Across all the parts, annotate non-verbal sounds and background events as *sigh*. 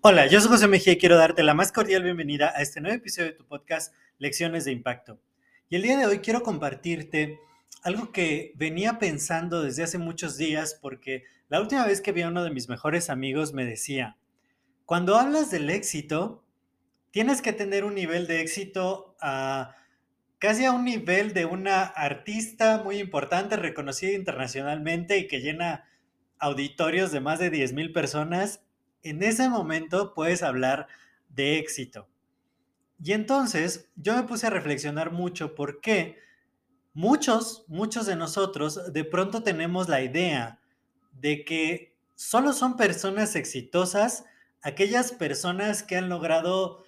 Hola, yo soy José Mejía y quiero darte la más cordial bienvenida a este nuevo episodio de tu podcast Lecciones de Impacto. Y el día de hoy quiero compartirte algo que venía pensando desde hace muchos días porque la última vez que vi a uno de mis mejores amigos me decía, cuando hablas del éxito, tienes que tener un nivel de éxito a casi a un nivel de una artista muy importante, reconocida internacionalmente y que llena auditorios de más de 10 mil personas en ese momento puedes hablar de éxito. Y entonces yo me puse a reflexionar mucho porque muchos, muchos de nosotros de pronto tenemos la idea de que solo son personas exitosas aquellas personas que han logrado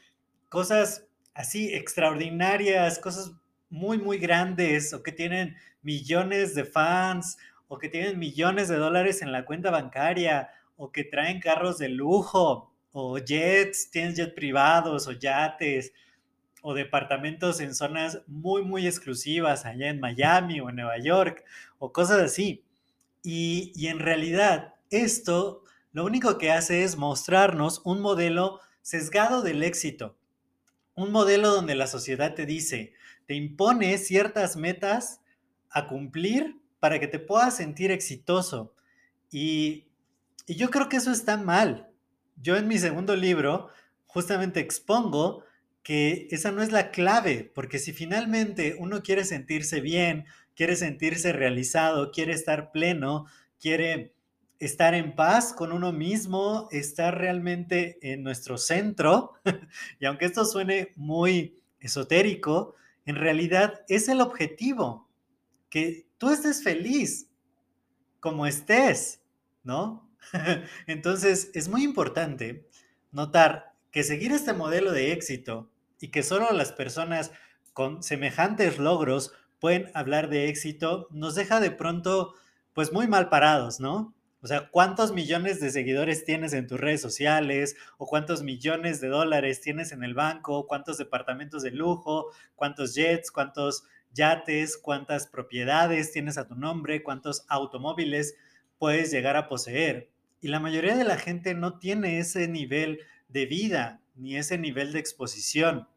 cosas así extraordinarias, cosas muy, muy grandes o que tienen millones de fans o que tienen millones de dólares en la cuenta bancaria o que traen carros de lujo, o jets, tienes jets privados, o yates, o departamentos en zonas muy, muy exclusivas, allá en Miami o en Nueva York, o cosas así. Y, y en realidad, esto lo único que hace es mostrarnos un modelo sesgado del éxito, un modelo donde la sociedad te dice, te impone ciertas metas a cumplir para que te puedas sentir exitoso. Y y yo creo que eso está mal. Yo en mi segundo libro justamente expongo que esa no es la clave, porque si finalmente uno quiere sentirse bien, quiere sentirse realizado, quiere estar pleno, quiere estar en paz con uno mismo, estar realmente en nuestro centro, *laughs* y aunque esto suene muy esotérico, en realidad es el objetivo, que tú estés feliz como estés, ¿no? *laughs* Entonces, es muy importante notar que seguir este modelo de éxito y que solo las personas con semejantes logros pueden hablar de éxito, nos deja de pronto pues muy mal parados, ¿no? O sea, ¿cuántos millones de seguidores tienes en tus redes sociales? ¿O cuántos millones de dólares tienes en el banco? ¿Cuántos departamentos de lujo? ¿Cuántos jets? ¿Cuántos yates? ¿Cuántas propiedades tienes a tu nombre? ¿Cuántos automóviles puedes llegar a poseer? Y la mayoría de la gente no tiene ese nivel de vida ni ese nivel de exposición.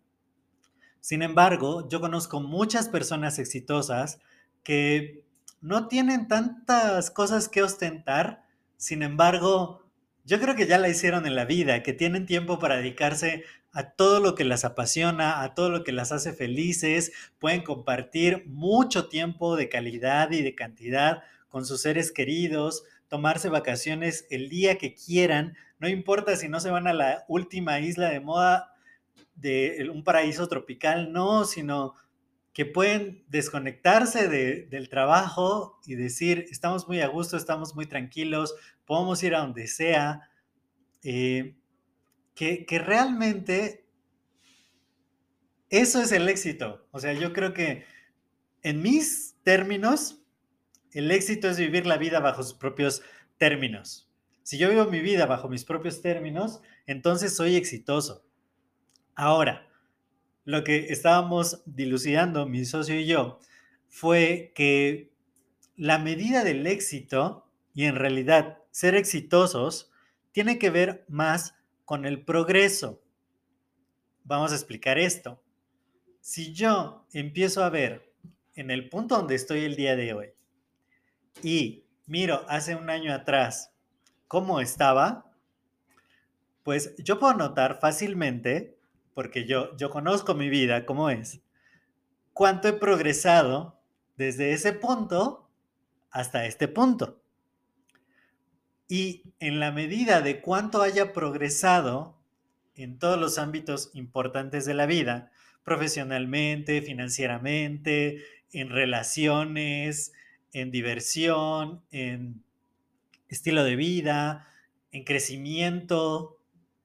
Sin embargo, yo conozco muchas personas exitosas que no tienen tantas cosas que ostentar, sin embargo, yo creo que ya la hicieron en la vida, que tienen tiempo para dedicarse a todo lo que las apasiona, a todo lo que las hace felices, pueden compartir mucho tiempo de calidad y de cantidad con sus seres queridos, tomarse vacaciones el día que quieran, no importa si no se van a la última isla de moda de un paraíso tropical, no, sino que pueden desconectarse del trabajo y decir, estamos muy a gusto, estamos muy tranquilos, podemos ir a donde sea, eh, que, realmente eso es el éxito. O sea, yo creo que en mis términos, el éxito es vivir la vida bajo sus propios términos. Si yo vivo mi vida bajo mis propios términos, entonces soy exitoso. Ahora, lo que estábamos dilucidando mi socio y yo fue que la medida del éxito y en realidad ser exitosos tiene que ver más con el progreso. Vamos a explicar esto. Si yo empiezo a ver en el punto donde estoy el día de hoy, y miro hace un año atrás cómo estaba, pues yo puedo notar fácilmente, porque yo, yo conozco mi vida, cómo es, cuánto he progresado desde ese punto hasta este punto. Y en la medida de cuánto haya progresado en todos los ámbitos importantes de la vida, profesionalmente, financieramente, en relaciones, en diversión, en estilo de vida, en crecimiento,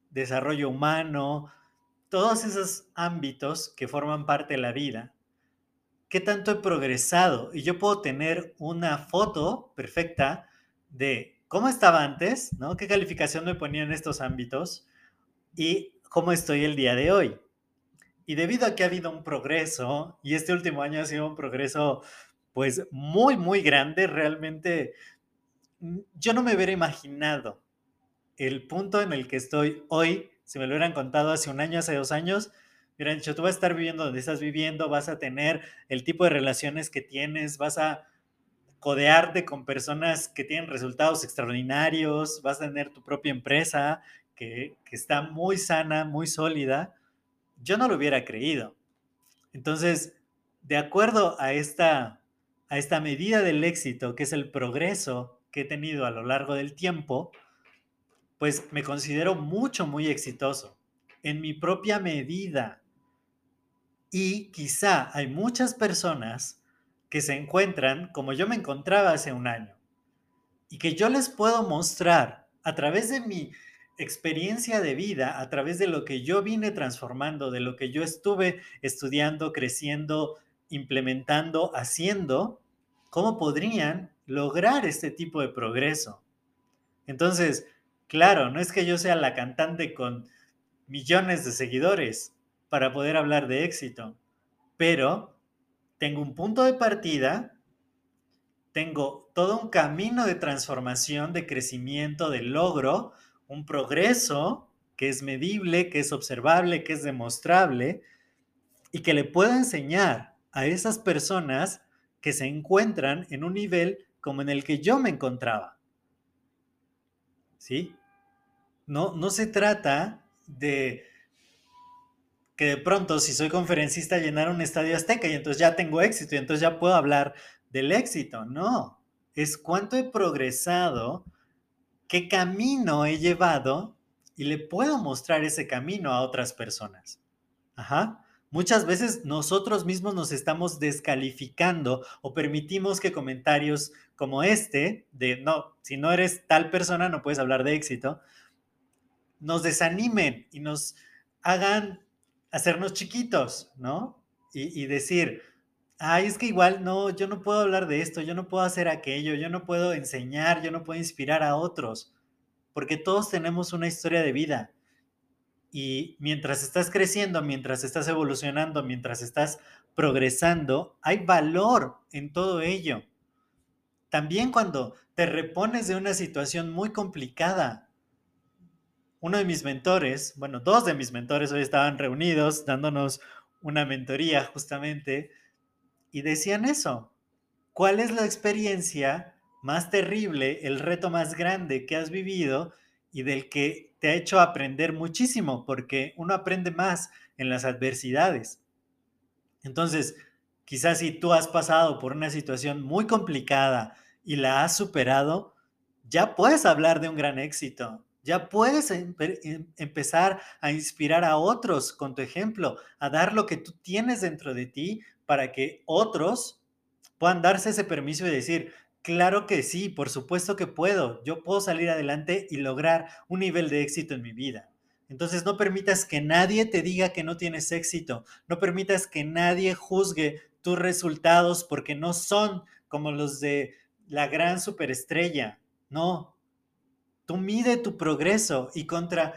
desarrollo humano, todos esos ámbitos que forman parte de la vida. ¿Qué tanto he progresado? Y yo puedo tener una foto perfecta de cómo estaba antes, ¿no? ¿Qué calificación me ponía en estos ámbitos? Y cómo estoy el día de hoy. Y debido a que ha habido un progreso, y este último año ha sido un progreso pues muy, muy grande, realmente mm, yo no me hubiera imaginado el punto en el que estoy hoy, si me lo hubieran contado hace un año, hace dos años, hubieran dicho, tú vas a estar viviendo donde estás viviendo, vas a tener el tipo de relaciones que tienes, vas a codearte con personas que tienen resultados extraordinarios, vas a tener tu propia empresa que, está muy sana, muy sólida yo no lo hubiera creído. Entonces, de acuerdo a esta, a esta medida del éxito, que es el progreso que he tenido a lo largo del tiempo, pues me considero mucho, muy exitoso en mi propia medida. Y quizá hay muchas personas que se encuentran como yo me encontraba hace un año y que yo les puedo mostrar a través de mi experiencia de vida a través de lo que yo vine transformando, de lo que yo estuve estudiando, creciendo, implementando, haciendo, cómo podrían lograr este tipo de progreso. Entonces, claro, no es que yo sea la cantante con millones de seguidores para poder hablar de éxito, pero tengo un punto de partida, tengo todo un camino de transformación, de crecimiento, de logro, un progreso que es medible, que es observable, que es demostrable y que le pueda enseñar a esas personas que se encuentran en un nivel como en el que yo me encontraba. ¿Sí? No, no se trata de que de pronto si soy conferencista llenar un estadio azteca y entonces ya tengo éxito y entonces ya puedo hablar del éxito. No, es cuánto he progresado qué camino he llevado y le puedo mostrar ese camino a otras personas. Ajá. Muchas veces nosotros mismos nos estamos descalificando o permitimos que comentarios como este, de no, si no eres tal persona no puedes hablar de éxito, nos desanimen y nos hagan hacernos chiquitos, ¿no? Y, decir, ay, es que igual no, yo no puedo hablar de esto, yo no puedo hacer aquello, yo no puedo enseñar, yo no puedo inspirar a otros, porque todos tenemos una historia de vida. Y mientras estás creciendo, mientras estás evolucionando, mientras estás progresando, hay valor en todo ello. También cuando te repones de una situación muy complicada. Uno de mis mentores, bueno, dos de mis mentores hoy estaban reunidos dándonos una mentoría justamente y decían eso. ¿Cuál es la experiencia más terrible, el reto más grande que has vivido y del que te ha hecho aprender muchísimo? Porque uno aprende más en las adversidades. Entonces, quizás si tú has pasado por una situación muy complicada y la has superado, ya puedes hablar de un gran éxito. Ya puedes em, empezar a inspirar a otros con tu ejemplo, a dar lo que tú tienes dentro de ti para que otros puedan darse ese permiso y decir, claro que sí, por supuesto que puedo, yo puedo salir adelante y lograr un nivel de éxito en mi vida. Entonces no permitas que nadie te diga que no tienes éxito, no permitas que nadie juzgue tus resultados porque no son como los de la gran superestrella. No, tú mide tu progreso y contra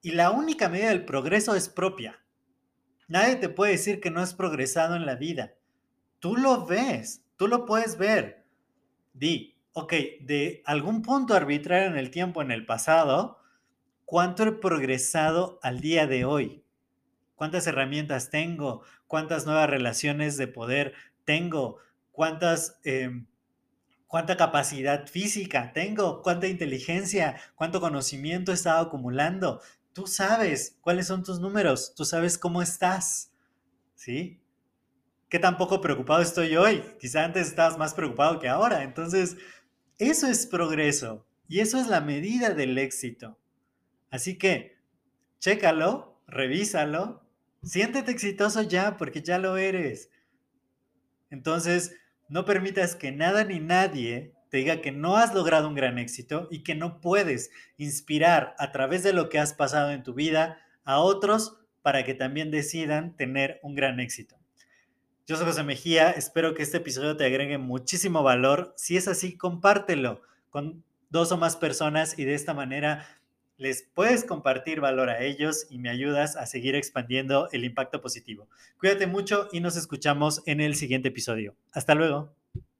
y la única medida del progreso es propia. Nadie te puede decir que no has progresado en la vida. Tú lo ves, tú lo puedes ver. Di, ok, de algún punto arbitrario en el tiempo, en el pasado, ¿cuánto he progresado al día de hoy? ¿Cuántas herramientas tengo? ¿Cuántas nuevas relaciones de poder tengo? ¿Cuántas, em, ¿Cuánta capacidad física tengo? ¿Cuánta inteligencia? ¿Cuánto conocimiento he estado acumulando? tú sabes cuáles son tus números, tú sabes cómo estás, ¿sí? ¿Qué tan poco preocupado estoy hoy? Quizá antes estabas más preocupado que ahora. Entonces, eso es progreso y eso es la medida del éxito. Así que, chécalo, revísalo, siéntete exitoso ya porque ya lo eres. Entonces, no permitas que nada ni nadie te diga que no has logrado un gran éxito y que no puedes inspirar a través de lo que has pasado en tu vida a otros para que también decidan tener un gran éxito. Yo soy José Mejía, espero que este episodio te agregue muchísimo valor. Si es así, compártelo con dos o más personas y de esta manera les puedes compartir valor a ellos y me ayudas a seguir expandiendo el impacto positivo. Cuídate mucho y nos escuchamos en el siguiente episodio. Hasta luego.